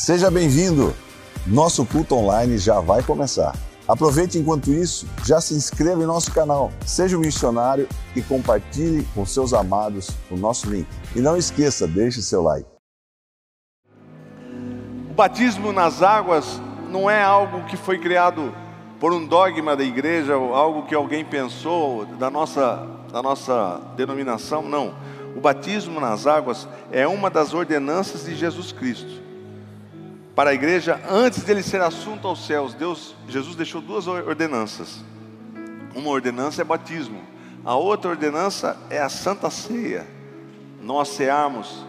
Seja bem-vindo! Nosso culto online já vai começar. Aproveite enquanto isso, já se inscreva em nosso canal, seja um missionário e compartilhe com seus amados o nosso link. E não esqueça, deixe seu like. O batismo nas águas não é algo que foi criado por um dogma da igreja, algo que alguém pensou da nossa, da nossa denominação, não. O batismo nas águas é uma das ordenanças de Jesus Cristo para a igreja antes dele ser assunto aos céus. Deus, Jesus deixou duas ordenanças. Uma ordenança é batismo, a outra ordenança é a Santa Ceia. Nós cearmos,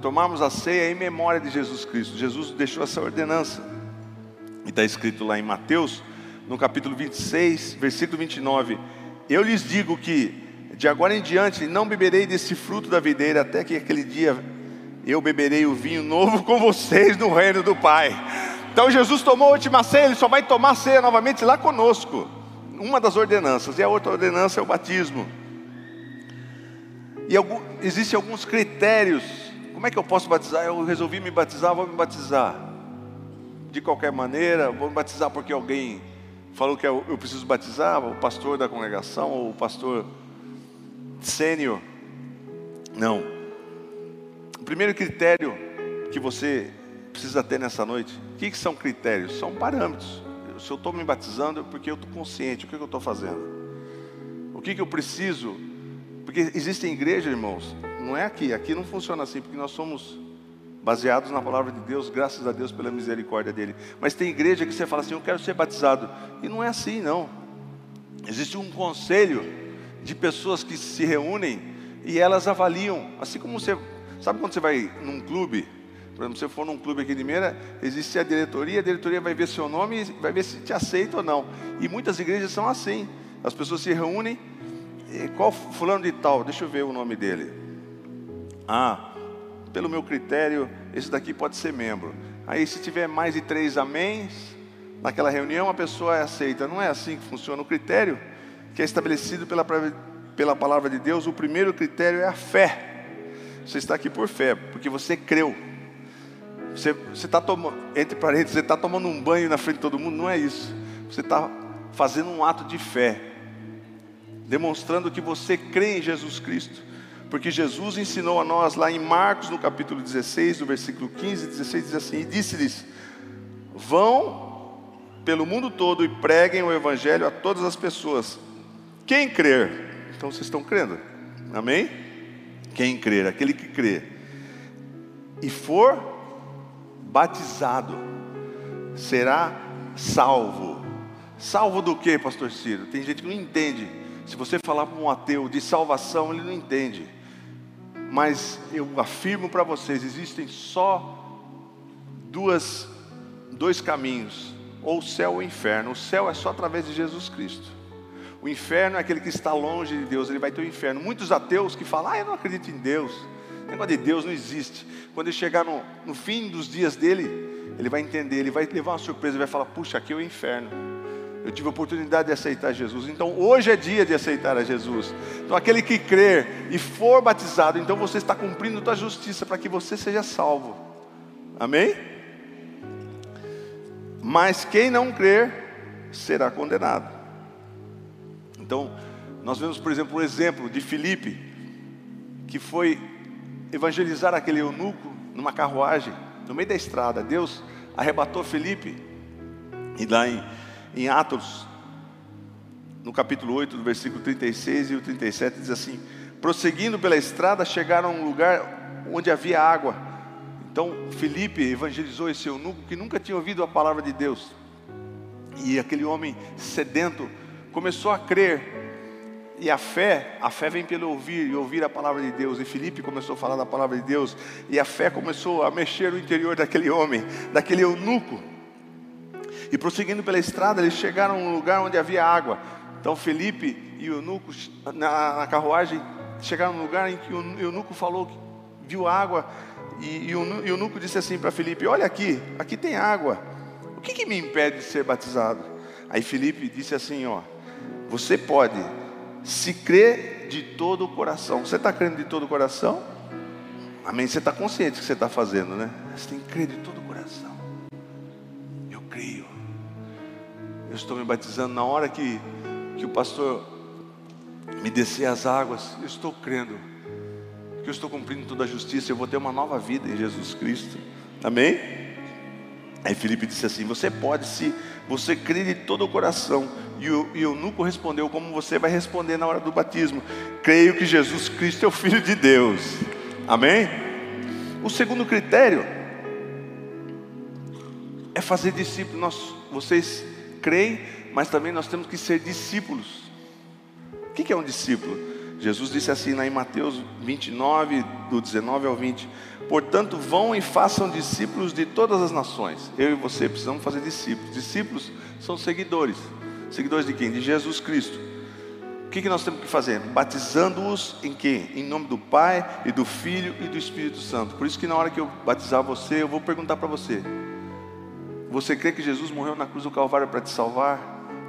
tomarmos a ceia em memória de Jesus Cristo. Jesus deixou essa ordenança. E está escrito lá em Mateus, no capítulo 26, versículo 29. Eu lhes digo que de agora em diante não beberei desse fruto da videira até que aquele dia eu beberei o vinho novo com vocês no reino do Pai. Então Jesus tomou a última ceia, ele só vai tomar ceia novamente lá conosco. Uma das ordenanças, e a outra ordenança é o batismo. E algum, existem alguns critérios. Como é que eu posso batizar? Eu resolvi me batizar, vou me batizar. De qualquer maneira, vou me batizar porque alguém falou que eu, eu preciso batizar, o pastor da congregação, ou o pastor sênior. Não primeiro critério que você precisa ter nessa noite, o que, que são critérios? São parâmetros. Se eu estou me batizando, é porque eu estou consciente, o que, que eu estou fazendo? O que, que eu preciso? Porque existem igrejas, irmãos, não é aqui, aqui não funciona assim, porque nós somos baseados na palavra de Deus, graças a Deus pela misericórdia dele. Mas tem igreja que você fala assim, eu quero ser batizado. E não é assim, não. Existe um conselho de pessoas que se reúnem e elas avaliam, assim como você Sabe quando você vai num clube? Por exemplo, se você for num clube aqui de Meira, existe a diretoria, a diretoria vai ver seu nome e vai ver se te aceita ou não. E muitas igrejas são assim. As pessoas se reúnem, qual fulano de tal? Deixa eu ver o nome dele. Ah, pelo meu critério, esse daqui pode ser membro. Aí se tiver mais de três améns, naquela reunião a pessoa é aceita. Não é assim que funciona o critério que é estabelecido pela, pela palavra de Deus. O primeiro critério é a fé. Você está aqui por fé, porque você creu. Você está tomando, entre parênteses, você está tomando um banho na frente de todo mundo, não é isso. Você está fazendo um ato de fé, demonstrando que você crê em Jesus Cristo. Porque Jesus ensinou a nós lá em Marcos, no capítulo 16, no versículo 15 e 16, diz assim: E disse-lhes: Vão pelo mundo todo e preguem o evangelho a todas as pessoas. Quem crer? Então vocês estão crendo? Amém? Quem crer, aquele que crê e for batizado, será salvo. Salvo do que, pastor Ciro? Tem gente que não entende. Se você falar para um ateu de salvação, ele não entende. Mas eu afirmo para vocês, existem só duas, dois caminhos, ou o céu ou o inferno. O céu é só através de Jesus Cristo. O inferno é aquele que está longe de Deus, ele vai ter o inferno. Muitos ateus que falam, ah, eu não acredito em Deus. O negócio de Deus não existe. Quando ele chegar no, no fim dos dias dele, ele vai entender, ele vai levar uma surpresa, ele vai falar, puxa, aqui é o inferno. Eu tive a oportunidade de aceitar Jesus. Então hoje é dia de aceitar a Jesus. Então aquele que crer e for batizado, então você está cumprindo a tua justiça para que você seja salvo. Amém? Mas quem não crer será condenado. Então, nós vemos, por exemplo, o exemplo de Filipe, que foi evangelizar aquele eunuco numa carruagem, no meio da estrada. Deus arrebatou Filipe, e lá em, em Atos, no capítulo 8, do versículo 36 e o 37, diz assim: Prosseguindo pela estrada, chegaram a um lugar onde havia água. Então, Filipe evangelizou esse eunuco que nunca tinha ouvido a palavra de Deus. E aquele homem sedento começou a crer. E a fé, a fé vem pelo ouvir e ouvir a palavra de Deus. E Felipe começou a falar da palavra de Deus. E a fé começou a mexer no interior daquele homem, daquele eunuco. E prosseguindo pela estrada, eles chegaram a um lugar onde havia água. Então Felipe e o eunuco, na, na carruagem, chegaram a um lugar em que o eunuco falou que viu água. E, e o eunuco disse assim para Felipe: Olha aqui, aqui tem água. O que, que me impede de ser batizado? Aí Felipe disse assim: Ó você pode, se crer de todo o coração. Você está crendo de todo o coração? Amém? Você está consciente do que você está fazendo, né? Você tem que crer de todo o coração. Eu creio. Eu estou me batizando na hora que, que o pastor me descer as águas. Eu estou crendo que eu estou cumprindo toda a justiça. Eu vou ter uma nova vida em Jesus Cristo. Amém? Aí Felipe disse assim: Você pode, se você crer de todo o coração. E o, eunuco respondeu como você vai responder na hora do batismo: Creio que Jesus Cristo é o Filho de Deus. Amém? O segundo critério é fazer discípulos. Nós, vocês creem, mas também nós temos que ser discípulos. O que é um discípulo? Jesus disse assim lá em Mateus 29, do 19 ao 20: Portanto, vão e façam discípulos de todas as nações. Eu e você precisamos fazer discípulos. Discípulos são seguidores. Seguidores de quem? De Jesus Cristo. O que, nós temos que fazer? Batizando-os em quê? Em nome do Pai e do Filho e do Espírito Santo. Por isso que na hora que eu batizar você, eu vou perguntar para você: Você crê que Jesus morreu na cruz do Calvário para te salvar?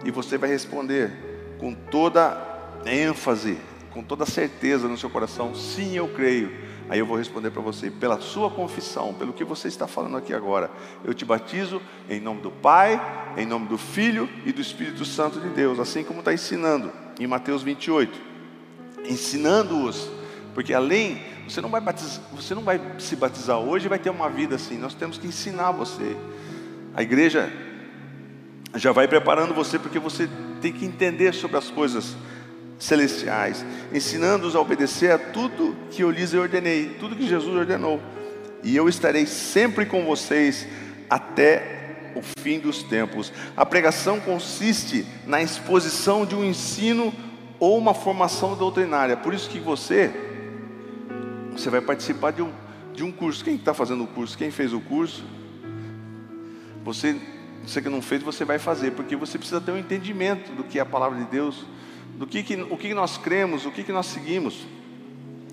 E você vai responder com toda ênfase, com toda certeza no seu coração: Sim, eu creio. Aí eu vou responder para você, pela sua confissão, pelo que você está falando aqui agora, eu te batizo em nome do Pai, em nome do Filho e do Espírito Santo de Deus, assim como está ensinando em Mateus 28, ensinando-os, porque além, você não vai batizar, você não vai se batizar hoje e vai ter uma vida assim, nós temos que ensinar você. A igreja já vai preparando você porque você tem que entender sobre as coisas celestiais, ensinando-os a obedecer a tudo que eu lhes ordenei, tudo que Jesus ordenou. E eu estarei sempre com vocês até o fim dos tempos. A pregação consiste na exposição de um ensino ou uma formação doutrinária. Por isso que você, você vai participar de um, de um curso. Quem está fazendo o curso? Quem fez o curso? Você, você que não fez, você vai fazer, porque você precisa ter um entendimento do que é a palavra de Deus do que, que o que nós cremos, o que, que nós seguimos.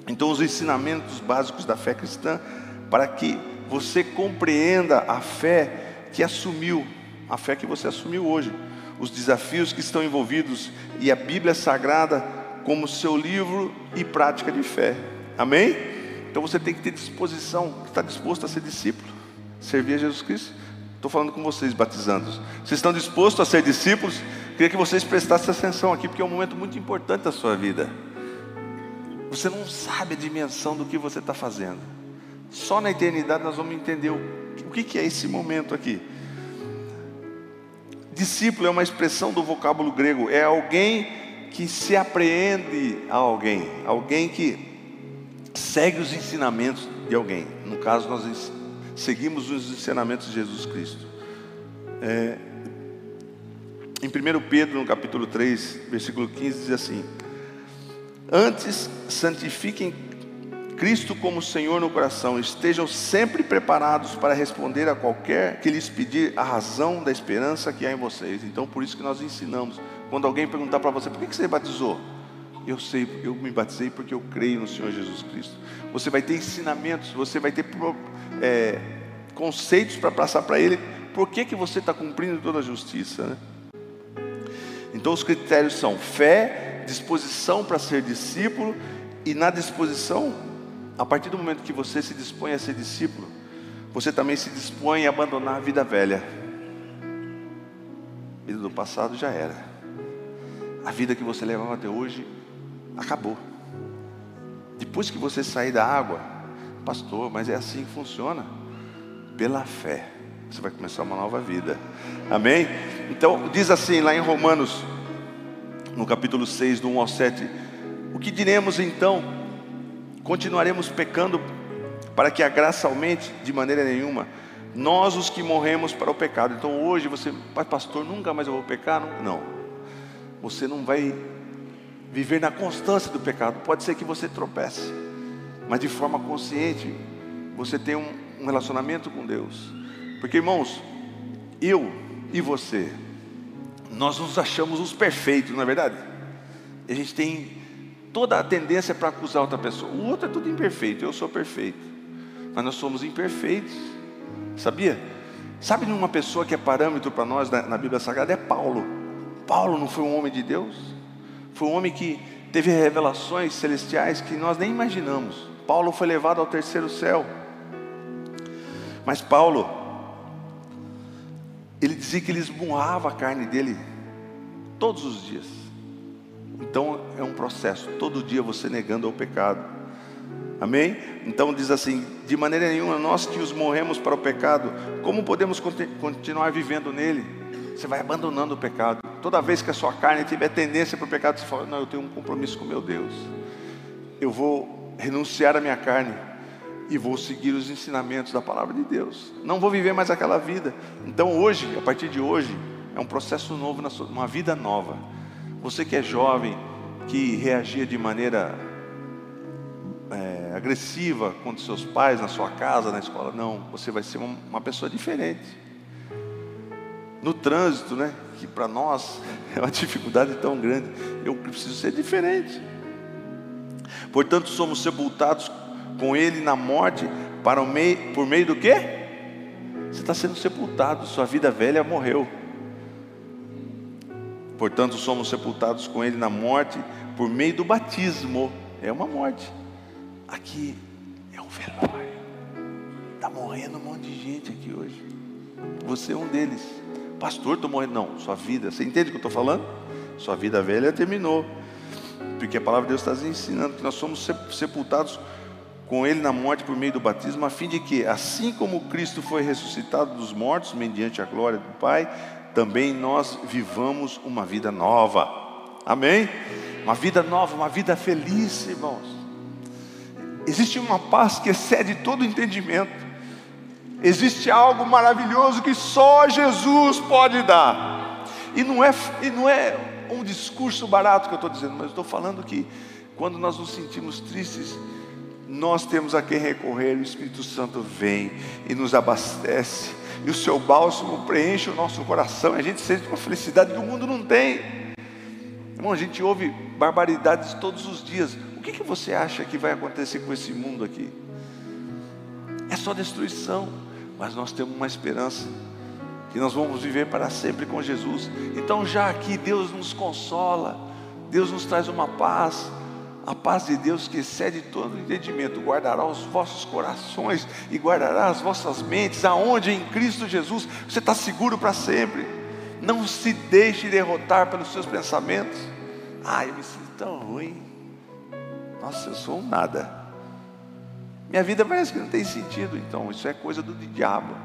Então, os ensinamentos básicos da fé cristã, para que você compreenda a fé que assumiu, a fé que você assumiu hoje, os desafios que estão envolvidos e a Bíblia Sagrada como seu livro e prática de fé. Amém? Então você tem que ter disposição, estar disposto a ser discípulo, servir a Jesus Cristo. Estou falando com vocês, batizando. Vocês estão dispostos a ser discípulos? Queria que vocês prestassem atenção aqui, porque é um momento muito importante da sua vida. Você não sabe a dimensão do que você está fazendo. Só na eternidade nós vamos entender o, que, que é esse momento aqui. Discípulo é uma expressão do vocábulo grego, é alguém que se apreende a alguém, alguém que segue os ensinamentos de alguém. No caso, nós seguimos os ensinamentos de Jesus Cristo. É, em 1 Pedro, no capítulo 3, versículo 15, diz assim: Antes santifiquem Cristo como Senhor no coração, estejam sempre preparados para responder a qualquer que lhes pedir a razão da esperança que há em vocês. Então, por isso que nós ensinamos. Quando alguém perguntar para você, por que você batizou? Eu sei, eu me batizei porque eu creio no Senhor Jesus Cristo. Você vai ter ensinamentos, você vai ter é, conceitos para passar para Ele. Por que, que você está cumprindo toda a justiça? Né? Então os critérios são fé, disposição para ser discípulo, e na disposição, a partir do momento que você se dispõe a ser discípulo, você também se dispõe a abandonar a vida velha. A vida do passado já era. A vida que você levava até hoje acabou. Depois que você sair da água, pastor, mas é assim que funciona. Pela fé. Você vai começar uma nova vida. Amém? Então, diz assim lá em Romanos, no capítulo 6, do 1 ao 7: O que diremos então? Continuaremos pecando para que a graça aumente? De maneira nenhuma. Nós, os que morremos para o pecado. Então, hoje você, pastor, nunca mais eu vou pecar? Não. Você não vai viver na constância do pecado. Pode ser que você tropece, mas de forma consciente, você tem um, um relacionamento com Deus. Porque, irmãos, eu e você, nós nos achamos os perfeitos, não é verdade? A gente tem toda a tendência para acusar outra pessoa. O outro é tudo imperfeito, eu sou perfeito. Mas nós somos imperfeitos. Sabia? Sabe uma pessoa que é parâmetro para nós na, na Bíblia Sagrada? É Paulo. Paulo não foi um homem de Deus? Foi um homem que teve revelações celestiais que nós nem imaginamos. Paulo foi levado ao terceiro céu. Mas Paulo, ele dizia que ele esmurrava a carne dele todos os dias. Então é um processo, todo dia você negando ao pecado. Amém? Então diz assim: de maneira nenhuma, nós que os morremos para o pecado, como podemos continuar vivendo nele? Você vai abandonando o pecado. Toda vez que a sua carne tiver tendência para o pecado, você fala: Não, eu tenho um compromisso com meu Deus. Eu vou renunciar à minha carne e vou seguir os ensinamentos da palavra de Deus. Não vou viver mais aquela vida. Então hoje, a partir de hoje, é um processo novo, uma vida nova. Você que é jovem, que reagia de maneira é, agressiva contra seus pais, na sua casa, na escola, não. Você vai ser uma, uma pessoa diferente. No trânsito, né? Que para nós é uma dificuldade tão grande. Eu preciso ser diferente. Portanto, somos sepultados com Ele na morte, para o meio, por meio do quê? Você está sendo sepultado, sua vida velha morreu. Portanto, somos sepultados com Ele na morte, por meio do batismo. É uma morte. Aqui é um velório. Está morrendo um monte de gente aqui hoje. Você é um deles. Pastor, estou morrendo. Não, sua vida. Você entende o que eu estou falando? Sua vida velha terminou. Porque a palavra de Deus está ensinando que nós somos sepultados com ele na morte por meio do batismo, a fim de que, assim como Cristo foi ressuscitado dos mortos, mediante a glória do Pai, também nós vivamos uma vida nova. Amém? Uma vida nova, uma vida feliz, irmãos. Existe uma paz que excede todo entendimento. Existe algo maravilhoso que só Jesus pode dar. E não é, e não é um discurso barato que eu estou dizendo, mas estou falando que quando nós nos sentimos tristes, nós temos a quem recorrer, o Espírito Santo vem e nos abastece, e o seu bálsamo preenche o nosso coração, e a gente sente uma felicidade que o mundo não tem. Irmão, a gente ouve barbaridades todos os dias. O que, que você acha que vai acontecer com esse mundo aqui? É só destruição, mas nós temos uma esperança que nós vamos viver para sempre com Jesus. Então, já aqui, Deus nos consola, Deus nos traz uma paz a paz de Deus que excede todo entendimento guardará os vossos corações e guardará as vossas mentes, aonde em Cristo Jesus você está seguro para sempre. Não se deixe derrotar pelos seus pensamentos. Ah, eu me sinto tão ruim. Nossa, eu sou um nada. Minha vida parece que não tem sentido. Então, isso é coisa do diabo.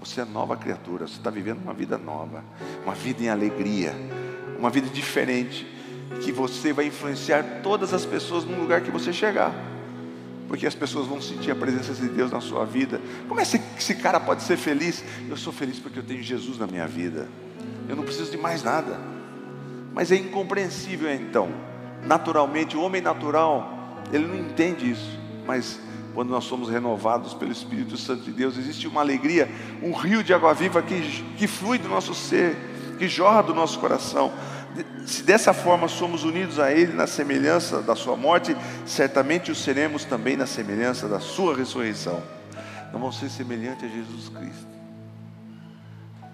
Você é nova criatura, você está vivendo uma vida nova, uma vida em alegria, uma vida diferente que você vai influenciar todas as pessoas no lugar que você chegar. Porque as pessoas vão sentir a presença de Deus na sua vida. Como é que esse cara pode ser feliz? Eu sou feliz porque eu tenho Jesus na minha vida. Eu não preciso de mais nada. Mas é incompreensível então. Naturalmente, o homem natural, ele não entende isso. Mas quando nós somos renovados pelo Espírito Santo de Deus, existe uma alegria, um rio de água viva que, que flui do nosso ser, que jorra do nosso coração se dessa forma somos unidos a Ele na semelhança da Sua morte, certamente o seremos também na semelhança da Sua ressurreição. Nós vamos ser semelhantes a Jesus Cristo.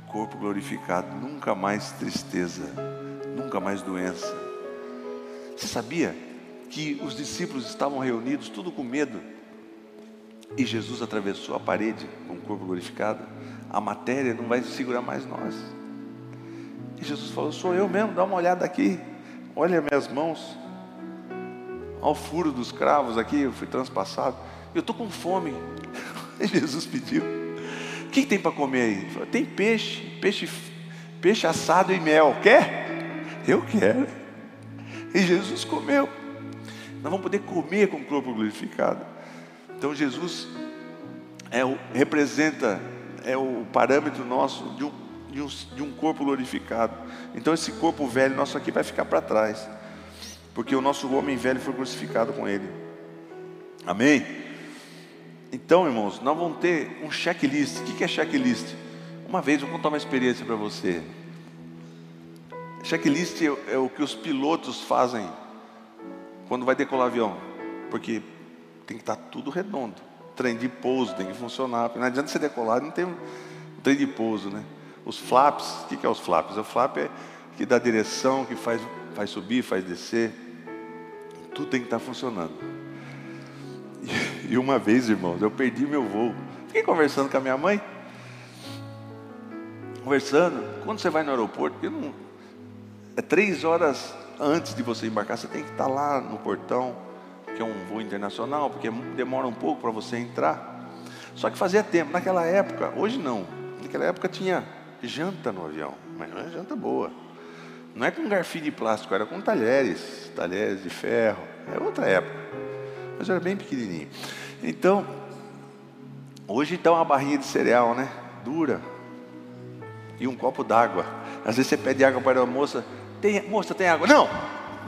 Corpo glorificado, nunca mais tristeza, nunca mais doença. Você sabia que os discípulos estavam reunidos, tudo com medo, e Jesus atravessou a parede com o corpo glorificado? A matéria não vai segurar mais nós. E Jesus falou: Sou eu mesmo, dá uma olhada aqui. Olha minhas mãos. Olha o furo dos cravos aqui, eu fui transpassado. Eu estou com fome. E Jesus pediu: O que tem para comer aí? Falou, tem peixe, peixe, peixe assado e mel. Quer? Eu quero. E Jesus comeu. Nós vamos poder comer com o corpo glorificado. Então Jesus é o, representa, é o parâmetro nosso de um de um, de um corpo glorificado. Então esse corpo velho nosso aqui vai ficar para trás, porque o nosso homem velho foi crucificado com ele. Amém? Então, irmãos, nós vamos ter um checklist. O que é checklist? Uma vez vou contar uma experiência para você. Checklist é, é o que os pilotos fazem quando vai decolar avião, porque tem que estar tudo redondo. Trem de pouso tem que funcionar. Não adianta você decolar, não tem um trem de pouso, né? Os flaps, o que é os flaps? O flap é que dá direção, que faz, faz subir, faz descer. Tudo tem que estar funcionando. E uma vez, irmãos, eu perdi meu voo. Fiquei conversando com a minha mãe. Conversando. Quando você vai no aeroporto, não, é três horas antes de você embarcar, você tem que estar lá no portão, que é um voo internacional, porque demora um pouco para você entrar. Só que fazia tempo. Naquela época, hoje não. Naquela época tinha janta no avião, mas não é janta boa. Não é com garfinho de plástico, era com talheres, talheres de ferro. É outra época. Mas era bem pequenininho. Então, hoje está uma barrinha de cereal, né? Dura. E um copo d'água. Às vezes você pede água para a moça, tem, moça, tem água? Não!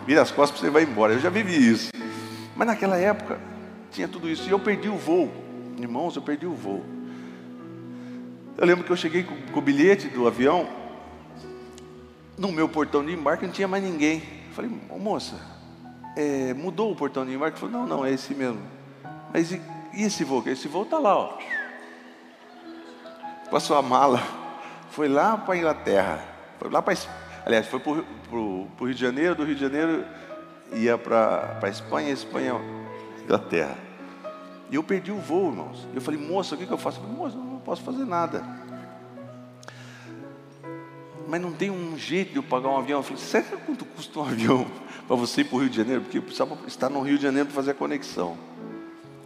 Vira as costas você vai embora. Eu já vivi isso. Mas naquela época tinha tudo isso. E eu perdi o voo. Irmãos, eu perdi o voo. Eu lembro que eu cheguei com, com o bilhete do avião no meu portão de embarque não tinha mais ninguém. falei, oh, moça, é, mudou o portão de embarque? Falei, não, não, é esse mesmo. Mas e, e esse voo? Esse voo está lá, ó. Passou a mala, foi lá para a Inglaterra, foi lá para aliás, foi para o Rio de Janeiro, do Rio de Janeiro ia para a Espanha, Espanha, Inglaterra. E eu perdi o voo, irmãos. Eu falei, moça, o que, que eu faço? Eu falei, moça, não posso fazer nada mas não tem um jeito de eu pagar um avião. Eu falei, sabe quanto custa um avião para você ir para o Rio de Janeiro? Porque eu precisava estar no Rio de Janeiro para fazer a conexão.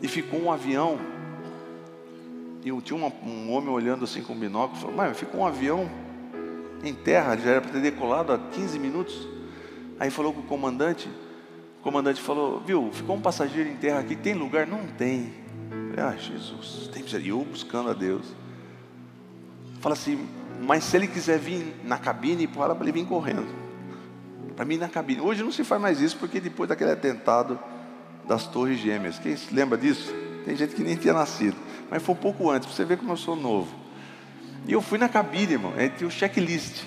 E ficou um avião. E eu tinha uma, um homem olhando assim com um binóculo. Falou, mas ficou um avião em terra, já era para ter decolado há 15 minutos. Aí falou com o comandante. O comandante falou, viu, ficou um passageiro em terra aqui, tem lugar? Não tem. Falei, ah, Jesus, tem E eu buscando a Deus. Fala assim, mas se ele quiser vir na cabine, para ele vir correndo. Para mim na cabine. Hoje não se faz mais isso, porque depois daquele atentado das Torres Gêmeas. Quem se lembra disso? Tem gente que nem tinha nascido. Mas foi um pouco antes, para você ver como eu sou novo. E eu fui na cabine, irmão. Aí tinha o checklist.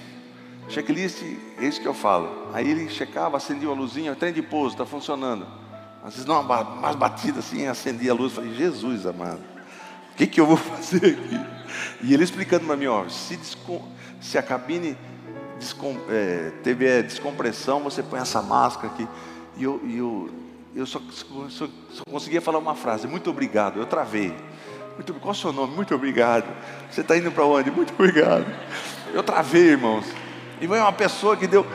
Checklist, é isso que eu falo. Aí ele checava, acendia a luzinha, o trem de pouso, está funcionando. Às vezes, não, mais batida assim, acendia a luz. Falei, Jesus amado, o que, que eu vou fazer aqui? E ele explicando para mim, ó, se, se a cabine descom, é, teve é, descompressão, você põe essa máscara aqui. E eu, e eu, eu só, só, só, conseguia falar uma frase, muito obrigado, eu travei. Muito, qual o seu nome? Muito obrigado. Você está indo para onde? Muito obrigado. Eu travei, irmãos. E veio uma pessoa que deu,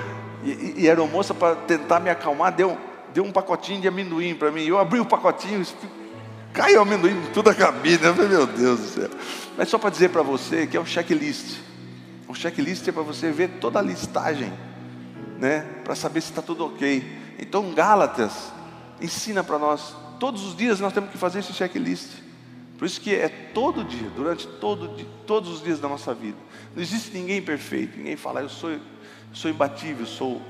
e, e era uma moça para tentar me acalmar, deu, deu um pacotinho de amendoim para mim. Eu abri o pacotinho, caiu amendoim em toda a cabine. Eu falei, meu Deus do céu. Mas só para dizer para você que é um checklist. Um checklist é para você ver toda a listagem, né? Para saber se está tudo ok. Então, Gálatas ensina para nós. Todos os dias nós temos que fazer esse checklist. Por isso que é todo dia, durante todo, todos os dias da nossa vida. Não existe ninguém perfeito. Ninguém fala, eu sou, sou imbatível, sou,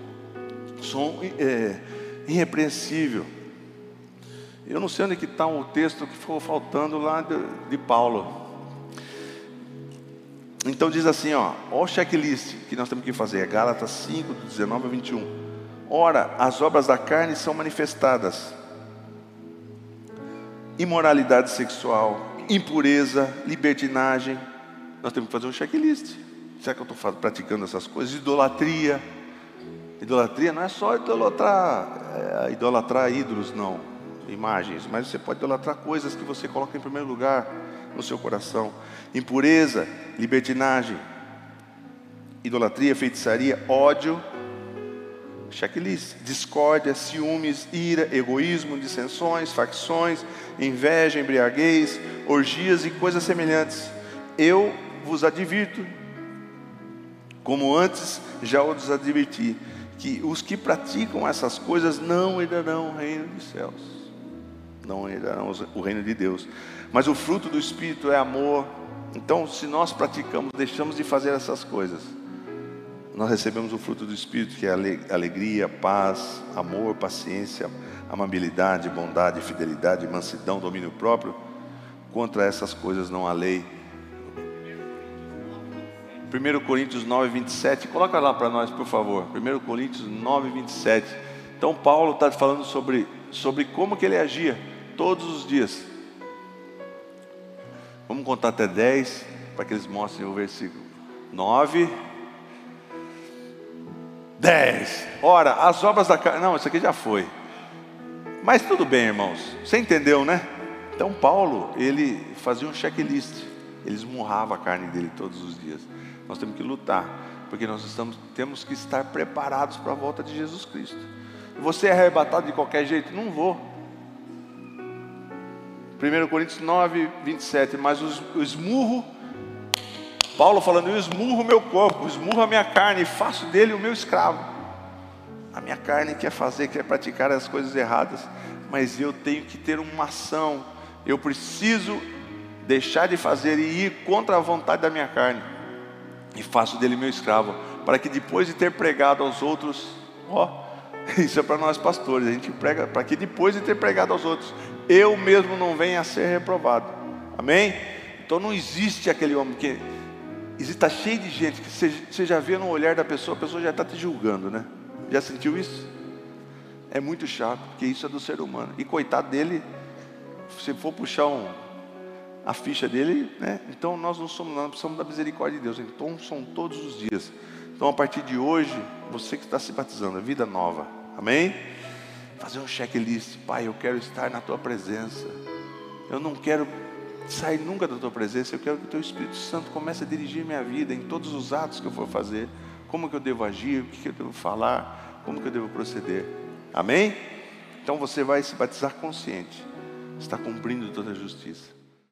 sou é, irrepreensível. Eu não sei onde que está o texto que ficou faltando lá de, de Paulo. Então diz assim, ó, ó o checklist que nós temos que fazer, é Gálatas 5, 19 a 21. Ora, as obras da carne são manifestadas: imoralidade sexual, impureza, libertinagem. Nós temos que fazer um checklist. Será que eu estou praticando essas coisas? Idolatria. Idolatria não é só idolatrar, é, idolatrar ídolos, não imagens, mas você pode idolatrar coisas que você coloca em primeiro lugar no seu coração: impureza, libertinagem, idolatria, feitiçaria, ódio, checklist, discórdia, ciúmes, ira, egoísmo, dissensões, facções, inveja, embriaguez, orgias e coisas semelhantes. Eu vos advirto, como antes já os adverti, que os que praticam essas coisas não herdarão o reino dos céus não herdarão o reino de Deus. Mas o fruto do Espírito é amor. Então, se nós praticamos, deixamos de fazer essas coisas, nós recebemos o fruto do Espírito, que é alegria, paz, amor, paciência, amabilidade, bondade, fidelidade, mansidão, domínio próprio. Contra essas coisas não há lei. 1 Coríntios 9, 27, coloca lá para nós, por favor. 1 Coríntios 9, 27. Então, Paulo está falando sobre, sobre como que ele agia todos os dias. Vamos contar até 10 para que eles mostrem o versículo 9. 10. Ora, as obras da carne. Não, isso aqui já foi. Mas tudo bem, irmãos. Você entendeu, né? Então Paulo, ele fazia um checklist, ele esmurrava a carne dele todos os dias. Nós temos que lutar, porque nós estamos, temos que estar preparados para a volta de Jesus Cristo. Você é arrebatado de qualquer jeito? Não vou. 1 Coríntios 9, 27. Mas o esmurro, Paulo falando, eu esmurro meu corpo, esmurro a minha carne e faço dele o meu escravo. A minha carne quer fazer, quer praticar as coisas erradas, mas eu tenho que ter uma ação. Eu preciso deixar de fazer e ir contra a vontade da minha carne. E faço dele meu escravo, para que depois de ter pregado aos outros, ó, Isso é para nós pastores. A gente prega para que depois de ter pregado aos outros, eu mesmo não venha a ser reprovado. Amém? Então não existe aquele homem que está cheio de gente que você, já vê no olhar da pessoa, a pessoa já está te julgando, né? Já sentiu isso? É muito chato, porque isso é do ser humano. E coitado dele, se for puxar um, a ficha dele, né? Então nós não somos, nós precisamos da misericórdia de Deus. Então são todos os dias. Então a partir de hoje, você que está se batizando, é vida nova. Amém? Fazer um checklist. Pai, eu quero estar na tua presença. Eu não quero sair nunca da tua presença. Eu quero que o teu Espírito Santo comece a dirigir minha vida em todos os atos que eu for fazer. Como que eu devo agir, o que eu devo falar, como que eu devo proceder. Amém? Então você vai se batizar consciente. Está cumprindo toda a justiça.